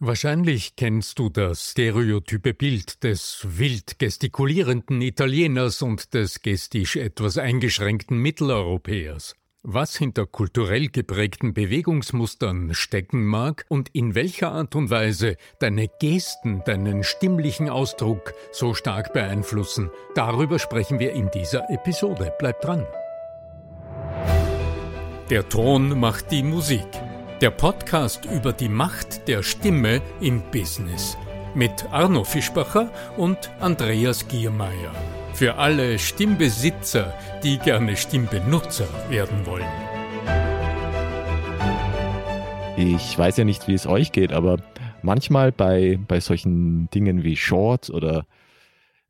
Wahrscheinlich kennst du das stereotype Bild des wild gestikulierenden Italieners und des gestisch etwas eingeschränkten Mitteleuropäers. Was hinter kulturell geprägten Bewegungsmustern stecken mag und in welcher Art und Weise deine Gesten deinen stimmlichen Ausdruck so stark beeinflussen, darüber sprechen wir in dieser Episode. Bleib dran. Der Ton macht die Musik. Der Podcast über die Macht der Stimme im Business mit Arno Fischbacher und Andreas Giermeier. Für alle Stimmbesitzer, die gerne Stimmbenutzer werden wollen. Ich weiß ja nicht, wie es euch geht, aber manchmal bei, bei solchen Dingen wie Shorts oder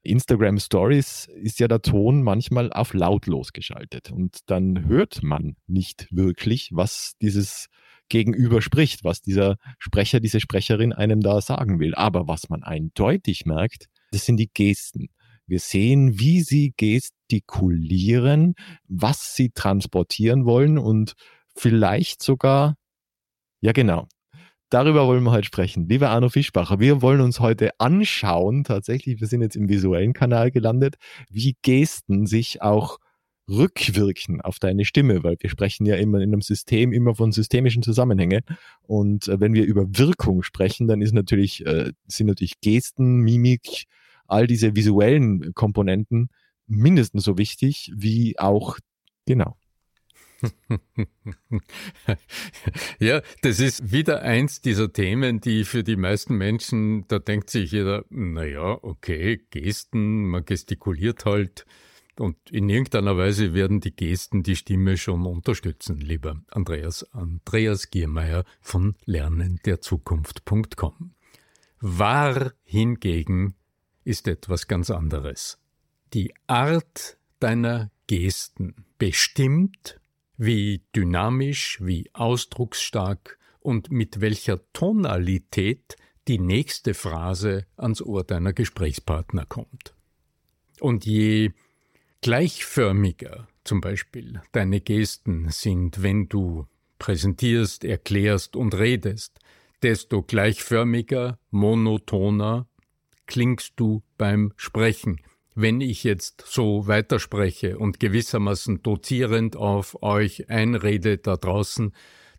Instagram Stories ist ja der Ton manchmal auf lautlos geschaltet und dann hört man nicht wirklich, was dieses gegenüber spricht, was dieser Sprecher, diese Sprecherin einem da sagen will. Aber was man eindeutig merkt, das sind die Gesten. Wir sehen, wie sie gestikulieren, was sie transportieren wollen und vielleicht sogar, ja genau, darüber wollen wir heute sprechen. Lieber Arno Fischbacher, wir wollen uns heute anschauen, tatsächlich, wir sind jetzt im visuellen Kanal gelandet, wie Gesten sich auch rückwirken auf deine Stimme, weil wir sprechen ja immer in einem System immer von systemischen Zusammenhängen. Und äh, wenn wir über Wirkung sprechen, dann ist natürlich, äh, sind natürlich Gesten, Mimik, all diese visuellen Komponenten mindestens so wichtig wie auch, genau. ja, das ist wieder eins dieser Themen, die für die meisten Menschen, da denkt sich jeder, naja, okay, Gesten, man gestikuliert halt, und in irgendeiner Weise werden die Gesten die Stimme schon unterstützen, lieber Andreas. Andreas Giermeier von lernenderzukunft.com. Wahr hingegen ist etwas ganz anderes. Die Art deiner Gesten bestimmt, wie dynamisch, wie ausdrucksstark und mit welcher Tonalität die nächste Phrase ans Ohr deiner Gesprächspartner kommt. Und je gleichförmiger zum Beispiel deine Gesten sind, wenn du präsentierst, erklärst und redest, desto gleichförmiger, monotoner klingst du beim Sprechen. Wenn ich jetzt so weiterspreche und gewissermaßen dozierend auf euch einrede da draußen,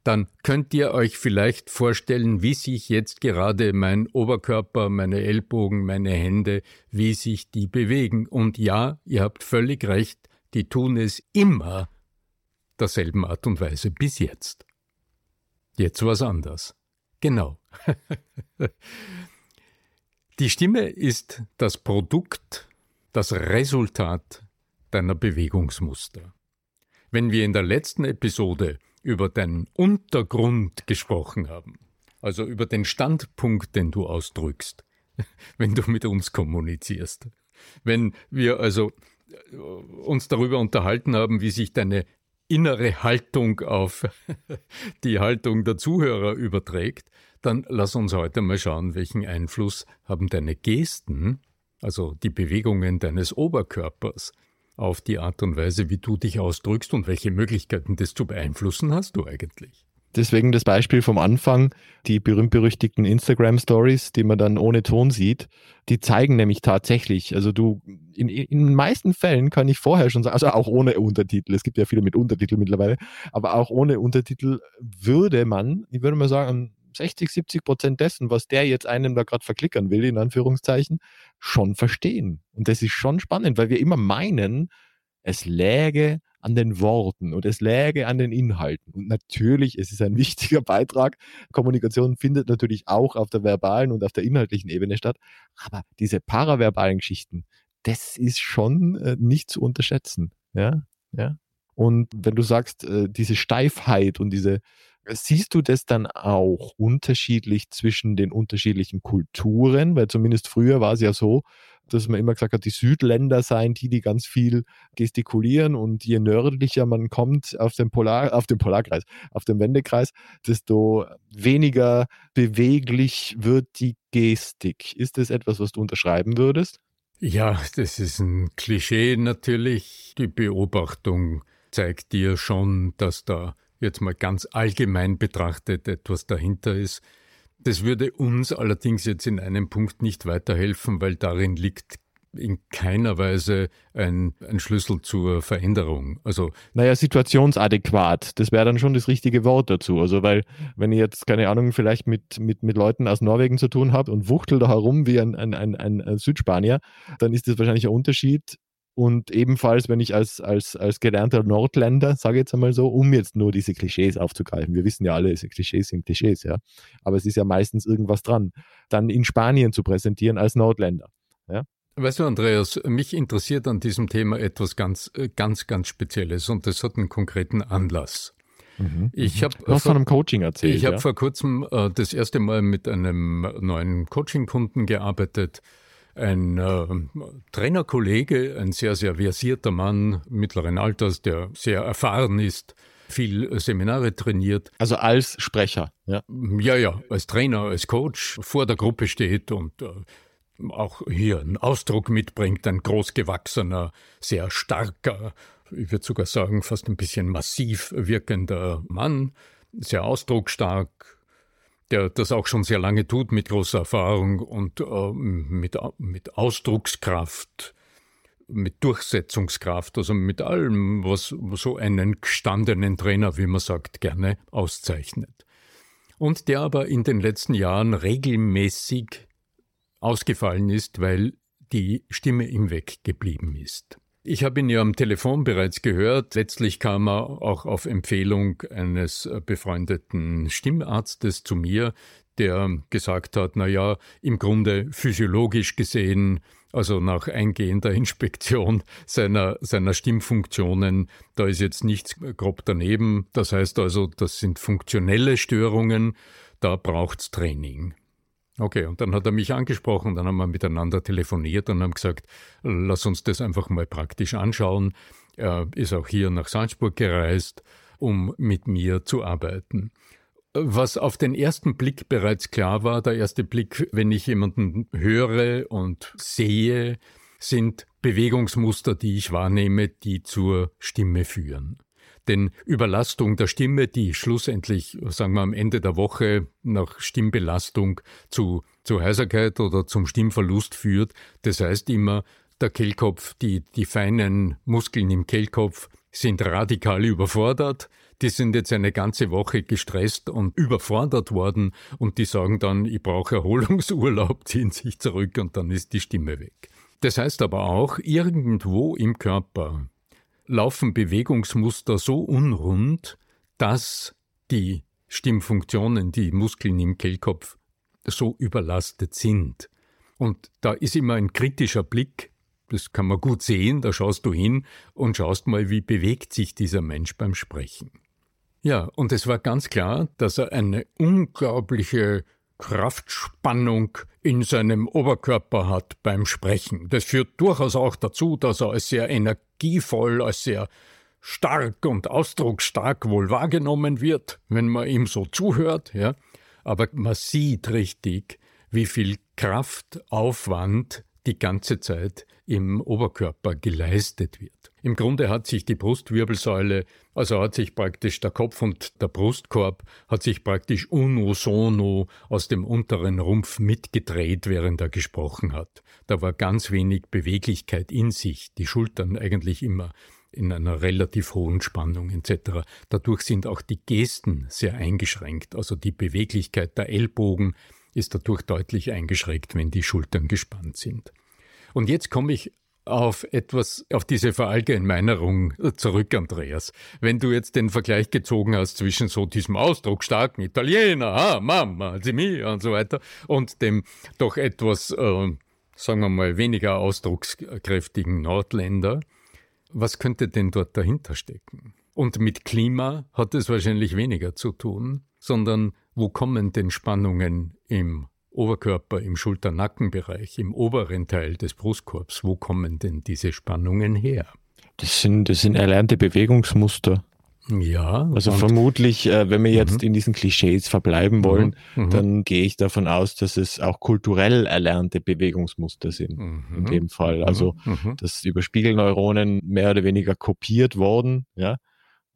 dann könnt ihr euch vielleicht vorstellen, wie sich jetzt gerade mein Oberkörper, meine Ellbogen, meine Hände, wie sich die bewegen. Und ja, ihr habt völlig recht, die tun es immer derselben Art und Weise bis jetzt. Jetzt was anders. Genau. die Stimme ist das Produkt, das Resultat deiner Bewegungsmuster. Wenn wir in der letzten Episode über deinen Untergrund gesprochen haben, also über den Standpunkt, den du ausdrückst, wenn du mit uns kommunizierst. Wenn wir also äh, uns darüber unterhalten haben, wie sich deine innere Haltung auf die Haltung der Zuhörer überträgt, dann lass uns heute mal schauen, welchen Einfluss haben deine Gesten, also die Bewegungen deines Oberkörpers, auf die Art und Weise, wie du dich ausdrückst und welche Möglichkeiten das zu beeinflussen hast du eigentlich? Deswegen das Beispiel vom Anfang, die berühmt-berüchtigten Instagram-Stories, die man dann ohne Ton sieht, die zeigen nämlich tatsächlich, also du, in, in den meisten Fällen kann ich vorher schon sagen, also auch ohne Untertitel, es gibt ja viele mit Untertitel mittlerweile, aber auch ohne Untertitel würde man, ich würde mal sagen, 60, 70 Prozent dessen, was der jetzt einem da gerade verklickern will, in Anführungszeichen, schon verstehen. Und das ist schon spannend, weil wir immer meinen, es läge an den Worten und es läge an den Inhalten. Und natürlich, es ist ein wichtiger Beitrag. Kommunikation findet natürlich auch auf der verbalen und auf der inhaltlichen Ebene statt. Aber diese paraverbalen Geschichten, das ist schon äh, nicht zu unterschätzen. Ja, ja. Und wenn du sagst, äh, diese Steifheit und diese Siehst du das dann auch unterschiedlich zwischen den unterschiedlichen Kulturen? Weil zumindest früher war es ja so, dass man immer gesagt hat, die Südländer seien die, die ganz viel gestikulieren und je nördlicher man kommt auf den Polar, auf den Polarkreis, auf den Wendekreis, desto weniger beweglich wird die Gestik. Ist das etwas, was du unterschreiben würdest? Ja, das ist ein Klischee natürlich. Die Beobachtung zeigt dir schon, dass da jetzt mal ganz allgemein betrachtet etwas dahinter ist. Das würde uns allerdings jetzt in einem Punkt nicht weiterhelfen, weil darin liegt in keiner Weise ein, ein Schlüssel zur Veränderung. Also naja, situationsadäquat, das wäre dann schon das richtige Wort dazu. Also weil, wenn ich jetzt, keine Ahnung, vielleicht mit, mit, mit Leuten aus Norwegen zu tun habe und wuchtel da herum wie ein, ein, ein, ein Südspanier, dann ist das wahrscheinlich ein Unterschied. Und ebenfalls, wenn ich als, als, als gelernter Nordländer, sage ich jetzt einmal so, um jetzt nur diese Klischees aufzugreifen, wir wissen ja alle, Klischees sind Klischees, ja, aber es ist ja meistens irgendwas dran, dann in Spanien zu präsentieren als Nordländer. Ja? Weißt du, Andreas, mich interessiert an diesem Thema etwas ganz, äh, ganz, ganz Spezielles und das hat einen konkreten Anlass. Mhm, ich mhm. habe du hast von einem Coaching erzählt. Ich ja? habe vor kurzem äh, das erste Mal mit einem neuen Coaching-Kunden gearbeitet. Ein äh, Trainerkollege, ein sehr, sehr versierter Mann mittleren Alters, der sehr erfahren ist, viel Seminare trainiert. Also als Sprecher, ja? Ja, ja, als Trainer, als Coach vor der Gruppe steht und äh, auch hier einen Ausdruck mitbringt, ein großgewachsener, sehr starker, ich würde sogar sagen, fast ein bisschen massiv wirkender Mann, sehr ausdrucksstark, der das auch schon sehr lange tut mit großer Erfahrung und äh, mit, mit Ausdruckskraft, mit Durchsetzungskraft, also mit allem, was so einen gestandenen Trainer, wie man sagt, gerne auszeichnet. Und der aber in den letzten Jahren regelmäßig ausgefallen ist, weil die Stimme ihm weggeblieben ist. Ich habe ihn ja am Telefon bereits gehört. Letztlich kam er auch auf Empfehlung eines befreundeten Stimmarztes zu mir, der gesagt hat, na ja, im Grunde physiologisch gesehen, also nach eingehender Inspektion seiner, seiner Stimmfunktionen, da ist jetzt nichts grob daneben. Das heißt also, das sind funktionelle Störungen, da braucht's Training. Okay, und dann hat er mich angesprochen, dann haben wir miteinander telefoniert und haben gesagt, lass uns das einfach mal praktisch anschauen. Er ist auch hier nach Salzburg gereist, um mit mir zu arbeiten. Was auf den ersten Blick bereits klar war, der erste Blick, wenn ich jemanden höre und sehe, sind Bewegungsmuster, die ich wahrnehme, die zur Stimme führen. Denn Überlastung der Stimme, die schlussendlich, sagen wir am Ende der Woche nach Stimmbelastung zu, zu Heiserkeit oder zum Stimmverlust führt, das heißt immer, der Kehlkopf, die, die feinen Muskeln im Kehlkopf sind radikal überfordert. Die sind jetzt eine ganze Woche gestresst und überfordert worden und die sagen dann, ich brauche Erholungsurlaub, ziehen sich zurück und dann ist die Stimme weg. Das heißt aber auch, irgendwo im Körper laufen Bewegungsmuster so unrund, dass die Stimmfunktionen, die Muskeln im Kehlkopf so überlastet sind. Und da ist immer ein kritischer Blick, das kann man gut sehen, da schaust du hin und schaust mal, wie bewegt sich dieser Mensch beim Sprechen. Ja, und es war ganz klar, dass er eine unglaubliche Kraftspannung in seinem Oberkörper hat beim Sprechen. Das führt durchaus auch dazu, dass er als sehr energievoll, als sehr stark und ausdrucksstark wohl wahrgenommen wird, wenn man ihm so zuhört, ja. Aber man sieht richtig, wie viel Kraftaufwand die ganze Zeit im Oberkörper geleistet wird. Im Grunde hat sich die Brustwirbelsäule, also hat sich praktisch der Kopf und der Brustkorb, hat sich praktisch uno sono aus dem unteren Rumpf mitgedreht, während er gesprochen hat. Da war ganz wenig Beweglichkeit in sich, die Schultern eigentlich immer in einer relativ hohen Spannung etc. Dadurch sind auch die Gesten sehr eingeschränkt, also die Beweglichkeit der Ellbogen ist dadurch deutlich eingeschränkt, wenn die Schultern gespannt sind. Und jetzt komme ich auf etwas, auf diese Verallgemeinerung zurück, Andreas. Wenn du jetzt den Vergleich gezogen hast zwischen so diesem ausdrucksstarken Italiener, ah, Mamma, di mia und so weiter, und dem doch etwas, äh, sagen wir mal, weniger ausdruckskräftigen Nordländer, was könnte denn dort dahinter stecken? Und mit Klima hat es wahrscheinlich weniger zu tun, sondern wo kommen denn Spannungen im Oberkörper, im Schulter-Nackenbereich, im oberen Teil des Brustkorbs. Wo kommen denn diese Spannungen her? Das sind, das sind erlernte Bewegungsmuster. Ja. Also vermutlich, äh, wenn wir jetzt mhm. in diesen Klischees verbleiben wollen, mhm. mhm. dann gehe ich davon aus, dass es auch kulturell erlernte Bewegungsmuster sind. Mhm. In dem Fall. Also, mhm. dass über Spiegelneuronen mehr oder weniger kopiert worden, ja.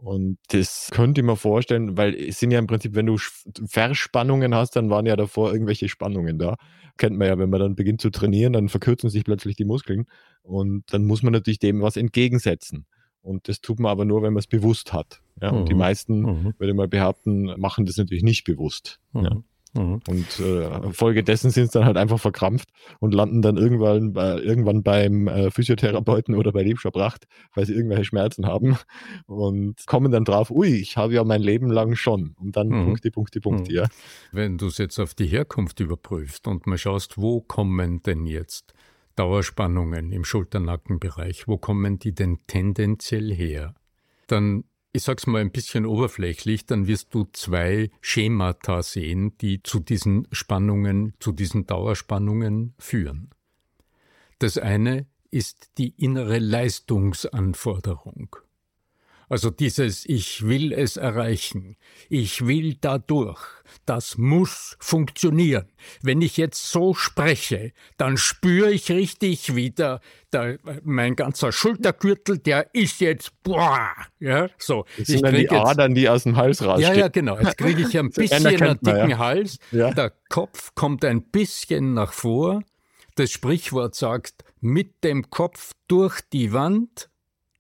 Und das könnte ich mir vorstellen, weil es sind ja im Prinzip, wenn du Verspannungen hast, dann waren ja davor irgendwelche Spannungen da. Kennt man ja, wenn man dann beginnt zu trainieren, dann verkürzen sich plötzlich die Muskeln und dann muss man natürlich dem was entgegensetzen. Und das tut man aber nur, wenn man es bewusst hat. Ja, mhm. Und die mhm. meisten, mhm. würde ich mal behaupten, machen das natürlich nicht bewusst. Mhm. Ja. Mhm. Und äh, folgedessen sind es dann halt einfach verkrampft und landen dann irgendwann, bei, irgendwann beim äh, Physiotherapeuten oder bei Liebscher Pracht, weil sie irgendwelche Schmerzen haben und kommen dann drauf, ui, ich habe ja mein Leben lang schon. Und dann mhm. Punkte, Punkte, Punkte, mhm. ja. Wenn du es jetzt auf die Herkunft überprüfst und mal schaust, wo kommen denn jetzt Dauerspannungen im Schulternackenbereich, wo kommen die denn tendenziell her? Dann ich sag's mal ein bisschen oberflächlich, dann wirst du zwei Schemata sehen, die zu diesen Spannungen, zu diesen Dauerspannungen führen. Das eine ist die innere Leistungsanforderung. Also dieses Ich will es erreichen, ich will dadurch, das muss funktionieren. Wenn ich jetzt so spreche, dann spüre ich richtig wieder, der, mein ganzer Schultergürtel, der ist jetzt boah, ja, so. Das sind ich dann die Adern, die aus dem Hals rausstehen. Ja, ja, genau. Jetzt kriege ich ein bisschen einen dicken ja. Hals. Ja. Der Kopf kommt ein bisschen nach vor. Das Sprichwort sagt, mit dem Kopf durch die Wand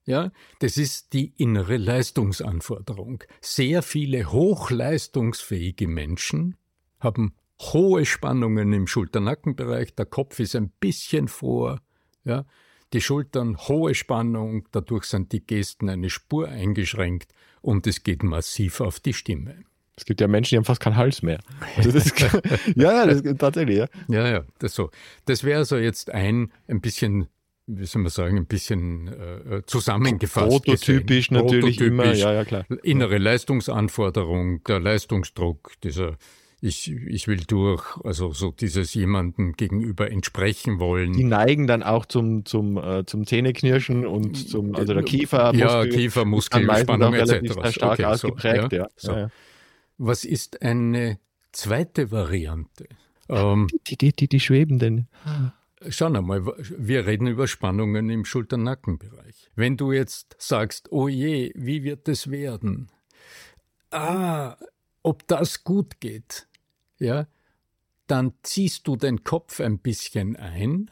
ja, das ist die innere Leistungsanforderung. Sehr viele hochleistungsfähige Menschen haben hohe Spannungen im Schulternackenbereich, der Kopf ist ein bisschen vor, ja, die Schultern hohe Spannung, dadurch sind die Gesten eine Spur eingeschränkt und es geht massiv auf die Stimme. Es gibt ja Menschen, die haben fast keinen Hals mehr. Also ist, ja, das, tatsächlich, ja. Ja, ja, das so. Das wäre also jetzt ein, ein bisschen wie soll man sagen, ein bisschen äh, zusammengefasst. Prototypisch gesehen. natürlich Prototypisch, immer, ja, ja, klar. Innere Leistungsanforderung, der Leistungsdruck, dieser ich, ich will durch, also so dieses jemandem gegenüber entsprechen wollen. Die neigen dann auch zum, zum, äh, zum Zähneknirschen und zum, also der Kiefer. Ja, Kiefermuskelspannung etc. stark okay, ausgeprägt, so, ja. So. Ja. Was ist eine zweite Variante? Ähm, die, die, die, die schwebenden. Schau einmal, wir reden über Spannungen im Schulter-Nackenbereich. Wenn du jetzt sagst, oh je, wie wird es werden? Ah, ob das gut geht, ja, dann ziehst du den Kopf ein bisschen ein.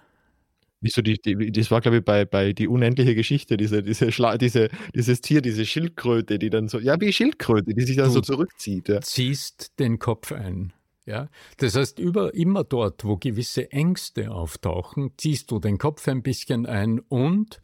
Wieso die, die, das war, glaube ich, bei, bei die unendliche Geschichte, diese, diese Schla diese, dieses Tier, diese Schildkröte, die dann so, ja, wie Schildkröte, die sich dann du so zurückzieht. Ja. Ziehst den Kopf ein. Ja? Das heißt, über, immer dort, wo gewisse Ängste auftauchen, ziehst du den Kopf ein bisschen ein und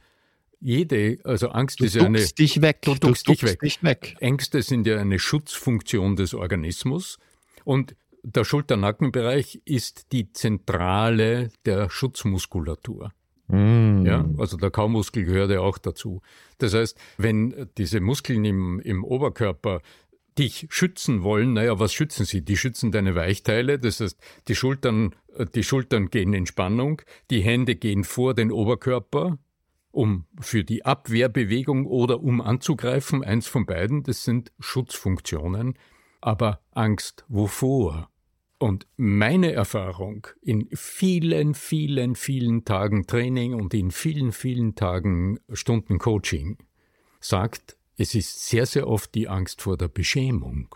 jede, also Angst du ist ja eine. Dich weg. Du, du duckst dich weg. dich weg. Ängste sind ja eine Schutzfunktion des Organismus und der Schulter-Nackenbereich ist die Zentrale der Schutzmuskulatur. Mm. Ja, also der Kaumuskel gehört ja auch dazu. Das heißt, wenn diese Muskeln im, im Oberkörper dich schützen wollen, naja, was schützen sie? Die schützen deine Weichteile, das heißt, die Schultern, äh, die Schultern gehen in Spannung, die Hände gehen vor den Oberkörper, um für die Abwehrbewegung oder um anzugreifen, eins von beiden, das sind Schutzfunktionen. Aber Angst wovor? Und meine Erfahrung in vielen, vielen, vielen Tagen Training und in vielen, vielen Tagen Stunden Coaching sagt, es ist sehr, sehr oft die Angst vor der Beschämung.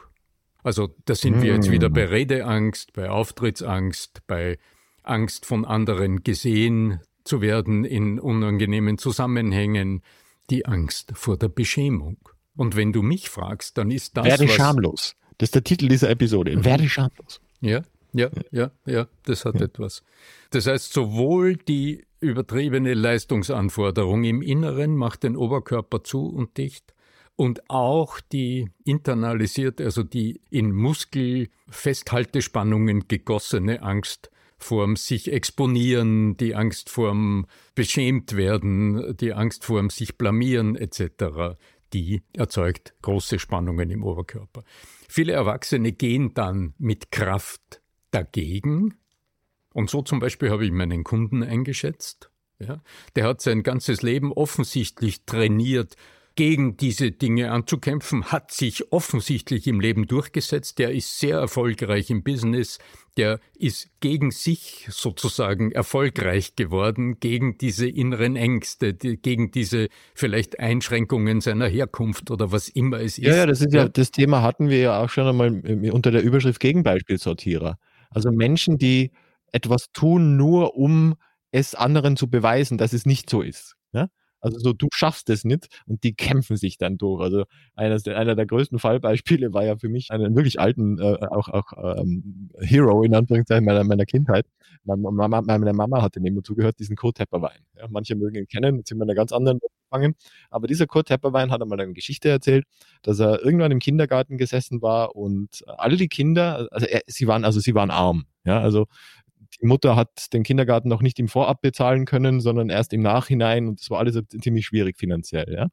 Also da sind wir jetzt wieder bei mm. Redeangst, bei Auftrittsangst, bei Angst von anderen gesehen zu werden in unangenehmen Zusammenhängen, die Angst vor der Beschämung. Und wenn du mich fragst, dann ist das. Werde schamlos. Das ist der Titel dieser Episode. Mhm. Werde schamlos. Ja, ja, ja, ja, das hat ja. etwas. Das heißt, sowohl die übertriebene Leistungsanforderung im Inneren macht den Oberkörper zu und dicht, und auch die internalisiert, also die in Muskelfesthaltespannungen gegossene Angst vorm sich exponieren, die Angst vorm beschämt werden, die Angst vorm sich blamieren etc., die erzeugt große Spannungen im Oberkörper. Viele Erwachsene gehen dann mit Kraft dagegen. Und so zum Beispiel habe ich meinen Kunden eingeschätzt. Ja, der hat sein ganzes Leben offensichtlich trainiert, gegen diese Dinge anzukämpfen, hat sich offensichtlich im Leben durchgesetzt. Der ist sehr erfolgreich im Business. Der ist gegen sich sozusagen erfolgreich geworden, gegen diese inneren Ängste, die, gegen diese vielleicht Einschränkungen seiner Herkunft oder was immer es ist. Ja, ja, das ist ja, das Thema hatten wir ja auch schon einmal unter der Überschrift Gegenbeispielsortierer. Also Menschen, die etwas tun, nur um es anderen zu beweisen, dass es nicht so ist. Ja? Also so, du schaffst es nicht und die kämpfen sich dann durch. Also einer der, einer der größten Fallbeispiele war ja für mich einen wirklich alten, äh, auch, auch ähm, Hero in Anführungszeichen meiner, meiner Kindheit. Meine Mama, meine Mama hatte neben zugehört, diesen Kurt Tepperwein. Ja, manche mögen ihn kennen, jetzt sind wir in einer ganz anderen gefangen. Aber dieser Kurt Tepperwein hat einmal eine Geschichte erzählt, dass er irgendwann im Kindergarten gesessen war und alle die Kinder, also er, sie waren, also sie waren arm. Ja, also die Mutter hat den Kindergarten noch nicht im Vorab bezahlen können, sondern erst im Nachhinein und das war alles ziemlich schwierig finanziell. Ja.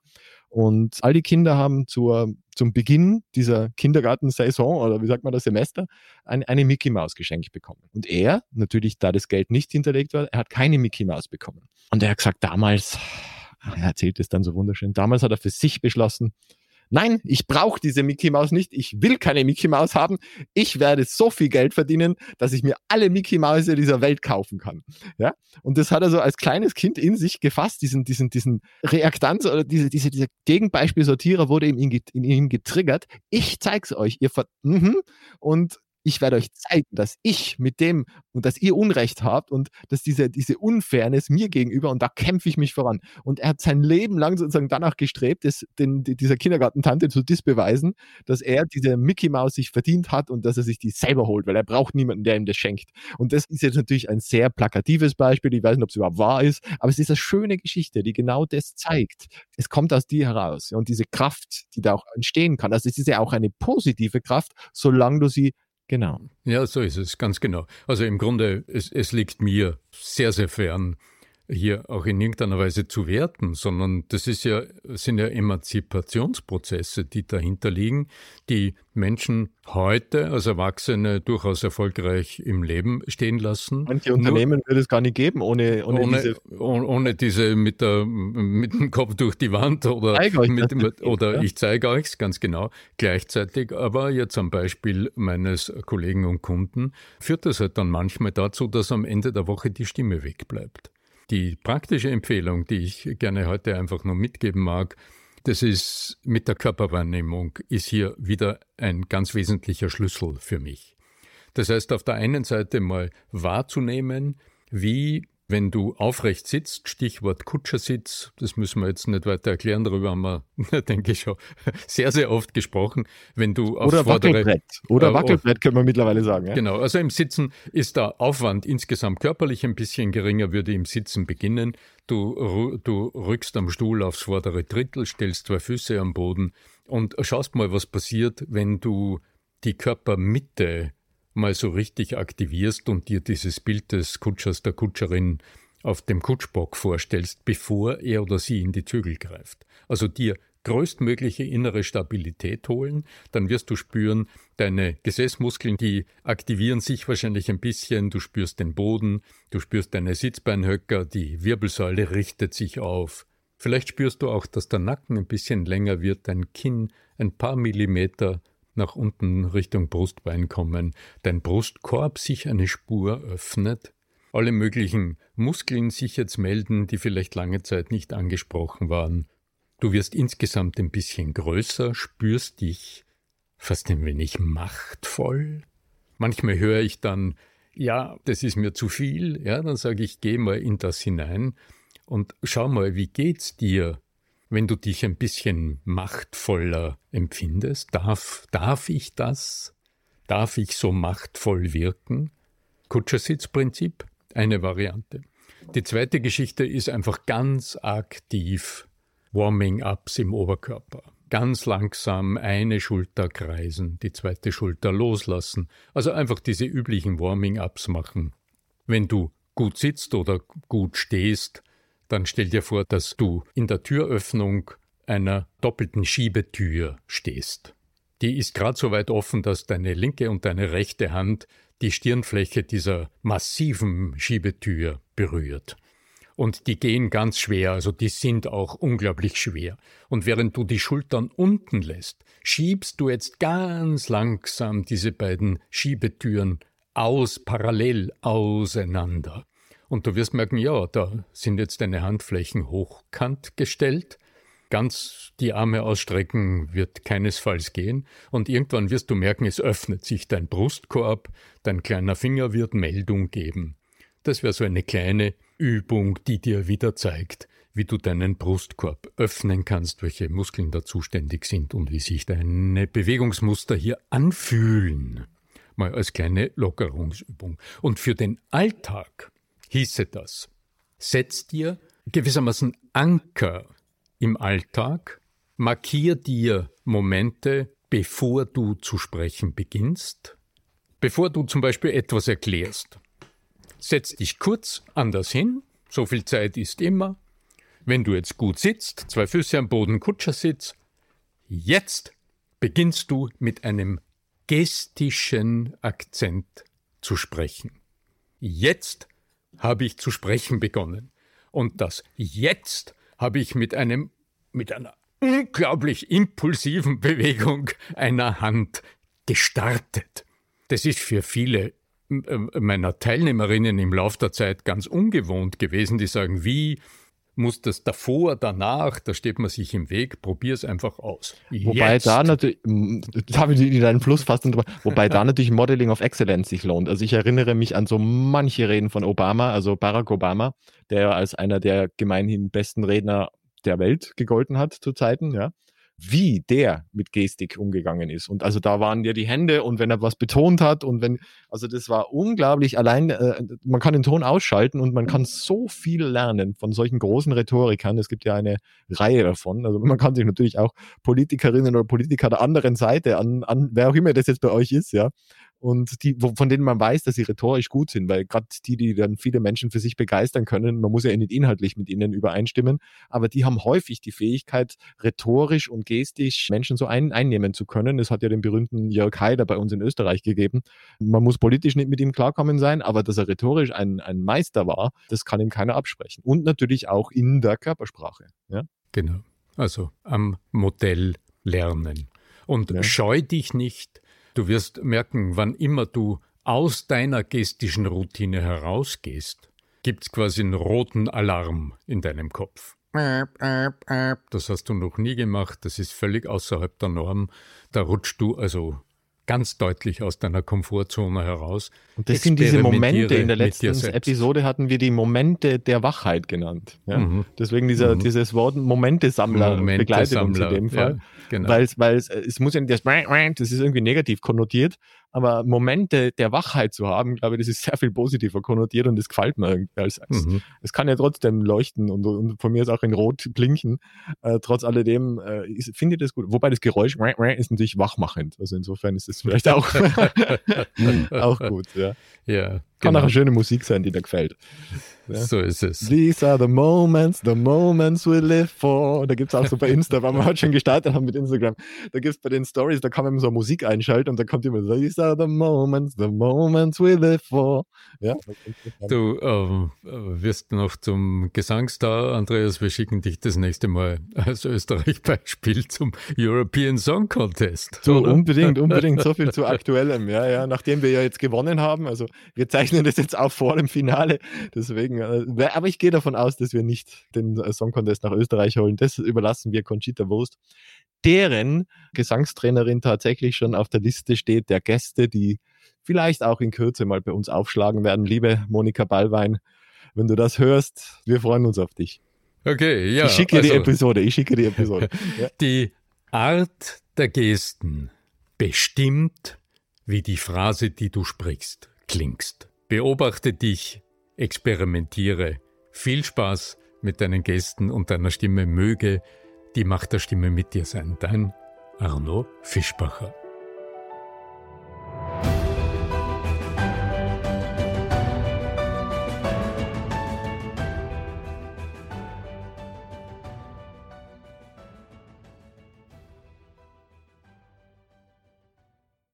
Und all die Kinder haben zur, zum Beginn dieser Kindergartensaison oder wie sagt man das Semester ein, eine Mickey Maus geschenkt bekommen. Und er, natürlich da das Geld nicht hinterlegt war, er hat keine Mickey Maus bekommen. Und er hat gesagt, damals, er erzählt es dann so wunderschön, damals hat er für sich beschlossen, Nein, ich brauche diese Mickey Maus nicht. Ich will keine Mickey Maus haben. Ich werde so viel Geld verdienen, dass ich mir alle Mickey Mäuse dieser Welt kaufen kann. Ja? Und das hat er so als kleines Kind in sich gefasst, diesen, diesen, diesen Reaktanz oder diese, diese, dieser Gegenbeispiel-Sortierer wurde in ihm, in getriggert. Ich zeig's euch, ihr ver mhm. und ich werde euch zeigen, dass ich mit dem und dass ihr Unrecht habt und dass diese, diese Unfairness mir gegenüber und da kämpfe ich mich voran. Und er hat sein Leben lang sozusagen danach gestrebt, das, den, dieser Kindergartentante zu disbeweisen, dass er diese Mickey Mouse sich verdient hat und dass er sich die selber holt, weil er braucht niemanden, der ihm das schenkt. Und das ist jetzt natürlich ein sehr plakatives Beispiel. Ich weiß nicht, ob es überhaupt wahr ist, aber es ist eine schöne Geschichte, die genau das zeigt. Es kommt aus dir heraus. Und diese Kraft, die da auch entstehen kann, also es ist ja auch eine positive Kraft, solange du sie Genau. Ja, so ist es, ganz genau. Also im Grunde, es, es liegt mir sehr, sehr fern, hier auch in irgendeiner Weise zu werten, sondern das ist ja, sind ja Emanzipationsprozesse, die dahinter liegen, die Menschen heute als Erwachsene durchaus erfolgreich im Leben stehen lassen. Manche Unternehmen würde es gar nicht geben, ohne, ohne, ohne diese, ohne diese mit, der, mit dem Kopf durch die Wand oder, mit, mit, oder ja. ich zeige euch es ganz genau. Gleichzeitig aber jetzt am Beispiel meines Kollegen und Kunden führt das halt dann manchmal dazu, dass am Ende der Woche die Stimme wegbleibt. Die praktische Empfehlung, die ich gerne heute einfach nur mitgeben mag, das ist mit der Körperwahrnehmung, ist hier wieder ein ganz wesentlicher Schlüssel für mich. Das heißt, auf der einen Seite mal wahrzunehmen, wie wenn du aufrecht sitzt, Stichwort Kutschersitz, das müssen wir jetzt nicht weiter erklären, darüber haben wir, denke ich, schon sehr, sehr oft gesprochen. Wenn du Oder Wackelbrett. Oder äh, Wackelbrett können wir mittlerweile sagen. Ja? Genau, also im Sitzen ist der Aufwand insgesamt körperlich ein bisschen geringer, würde im Sitzen beginnen. Du, du rückst am Stuhl aufs vordere Drittel, stellst zwei Füße am Boden und schaust mal, was passiert, wenn du die Körpermitte mal so richtig aktivierst und dir dieses Bild des Kutschers, der Kutscherin auf dem Kutschbock vorstellst, bevor er oder sie in die Zügel greift. Also dir größtmögliche innere Stabilität holen, dann wirst du spüren, deine Gesäßmuskeln, die aktivieren sich wahrscheinlich ein bisschen, du spürst den Boden, du spürst deine Sitzbeinhöcker, die Wirbelsäule richtet sich auf. Vielleicht spürst du auch, dass der Nacken ein bisschen länger wird, dein Kinn ein paar Millimeter nach unten Richtung Brustbein kommen, dein Brustkorb sich eine Spur öffnet, alle möglichen Muskeln sich jetzt melden, die vielleicht lange Zeit nicht angesprochen waren. Du wirst insgesamt ein bisschen größer, spürst dich fast ein wenig machtvoll. Manchmal höre ich dann, ja, das ist mir zu viel, ja, dann sage ich, geh mal in das hinein und schau mal, wie geht's dir? Wenn du dich ein bisschen machtvoller empfindest? Darf, darf ich das? Darf ich so machtvoll wirken? Kutschersitzprinzip, eine Variante. Die zweite Geschichte ist einfach ganz aktiv Warming-ups im Oberkörper. Ganz langsam eine Schulter kreisen, die zweite Schulter loslassen. Also einfach diese üblichen Warming-ups machen. Wenn du gut sitzt oder gut stehst, dann stell dir vor, dass du in der Türöffnung einer doppelten Schiebetür stehst. Die ist gerade so weit offen, dass deine linke und deine rechte Hand die Stirnfläche dieser massiven Schiebetür berührt. und die gehen ganz schwer, also die sind auch unglaublich schwer. Und während du die Schultern unten lässt, schiebst du jetzt ganz langsam diese beiden Schiebetüren aus, parallel auseinander. Und du wirst merken, ja, da sind jetzt deine Handflächen hochkant gestellt. Ganz die Arme ausstrecken wird keinesfalls gehen. Und irgendwann wirst du merken, es öffnet sich dein Brustkorb, dein kleiner Finger wird Meldung geben. Das wäre so eine kleine Übung, die dir wieder zeigt, wie du deinen Brustkorb öffnen kannst, welche Muskeln da zuständig sind und wie sich deine Bewegungsmuster hier anfühlen. Mal als kleine Lockerungsübung. Und für den Alltag hieße das, setz dir gewissermaßen Anker im Alltag, markier dir Momente, bevor du zu sprechen beginnst, bevor du zum Beispiel etwas erklärst. Setz dich kurz anders hin, so viel Zeit ist immer. Wenn du jetzt gut sitzt, zwei Füße am Boden, Kutschersitz, jetzt beginnst du mit einem gestischen Akzent zu sprechen. Jetzt habe ich zu sprechen begonnen. Und das jetzt habe ich mit einem, mit einer unglaublich impulsiven Bewegung einer Hand gestartet. Das ist für viele meiner Teilnehmerinnen im Lauf der Zeit ganz ungewohnt gewesen, die sagen, wie muss das davor, danach, da steht man sich im Weg, probier es einfach aus. Wobei Jetzt. da natürlich, das habe ich in deinen Fluss fast wobei da natürlich Modeling of Excellence sich lohnt. Also ich erinnere mich an so manche Reden von Obama, also Barack Obama, der als einer der gemeinhin besten Redner der Welt gegolten hat zu Zeiten, ja wie der mit Gestik umgegangen ist. Und also da waren ja die Hände und wenn er was betont hat und wenn, also das war unglaublich. Allein, äh, man kann den Ton ausschalten und man kann so viel lernen von solchen großen Rhetorikern. Es gibt ja eine Reihe davon. Also man kann sich natürlich auch Politikerinnen oder Politiker der anderen Seite an, an wer auch immer das jetzt bei euch ist, ja, und die, von denen man weiß, dass sie rhetorisch gut sind, weil gerade die, die dann viele Menschen für sich begeistern können, man muss ja nicht inhaltlich mit ihnen übereinstimmen, aber die haben häufig die Fähigkeit, rhetorisch und gestisch Menschen so ein, einnehmen zu können. Es hat ja den berühmten Jörg Haider bei uns in Österreich gegeben. Man muss politisch nicht mit ihm klarkommen sein, aber dass er rhetorisch ein, ein Meister war, das kann ihm keiner absprechen. Und natürlich auch in der Körpersprache. Ja? Genau. Also am Modell lernen. Und ja. scheu dich nicht, Du wirst merken, wann immer du aus deiner gestischen Routine herausgehst, gibt's quasi einen roten Alarm in deinem Kopf. Das hast du noch nie gemacht, das ist völlig außerhalb der Norm. Da rutschst du also ganz deutlich aus deiner Komfortzone heraus. Und das sind diese Momente, in der letzten Episode hatten wir die Momente der Wachheit genannt. Ja? Mhm. Deswegen dieser, mhm. dieses Wort Momentesammler Momente begleitet uns in dem Fall. Ja, genau. Weil, weil es, muss ja das, das ist irgendwie negativ konnotiert, aber Momente der Wachheit zu haben, glaube ich, das ist sehr viel positiver konnotiert und das gefällt mir irgendwie. Als, als, mhm. Es kann ja trotzdem leuchten und, und von mir ist auch in Rot blinken. Äh, trotz alledem äh, finde ich das gut. Wobei das Geräusch ist natürlich wachmachend. Also insofern ist es vielleicht auch, auch gut. Ja. ja kann genau. auch eine schöne Musik sein, die dir gefällt. Ja. So ist es. These are the moments, the moments we live for. Da gibt es auch so bei Insta, weil wir heute schon gestartet haben mit Instagram. Da gibt es bei den Stories, da kann man immer so Musik einschalten und da kommt immer These are the moments, the moments we live for. Ja. Du ähm, wirst noch zum Gesangsstar, Andreas. Wir schicken dich das nächste Mal als Österreich-Beispiel zum European Song Contest. So, oder? unbedingt, unbedingt. So viel zu aktuellem. Ja, ja. Nachdem wir ja jetzt gewonnen haben, also wir zeichnen zeichnen das jetzt auch vor dem Finale. Deswegen, äh, aber ich gehe davon aus, dass wir nicht den äh, Song Contest nach Österreich holen. Das überlassen wir Conchita Wurst, deren Gesangstrainerin tatsächlich schon auf der Liste steht der Gäste, die vielleicht auch in Kürze mal bei uns aufschlagen werden. Liebe Monika Ballwein, wenn du das hörst, wir freuen uns auf dich. Okay, ja. Ich schicke also, die Episode, ich schicke die Episode. ja. Die Art der Gesten bestimmt, wie die Phrase, die du sprichst, klingst. Beobachte dich, experimentiere. Viel Spaß mit deinen Gästen und deiner Stimme möge die Macht der Stimme mit dir sein. Dein Arno Fischbacher.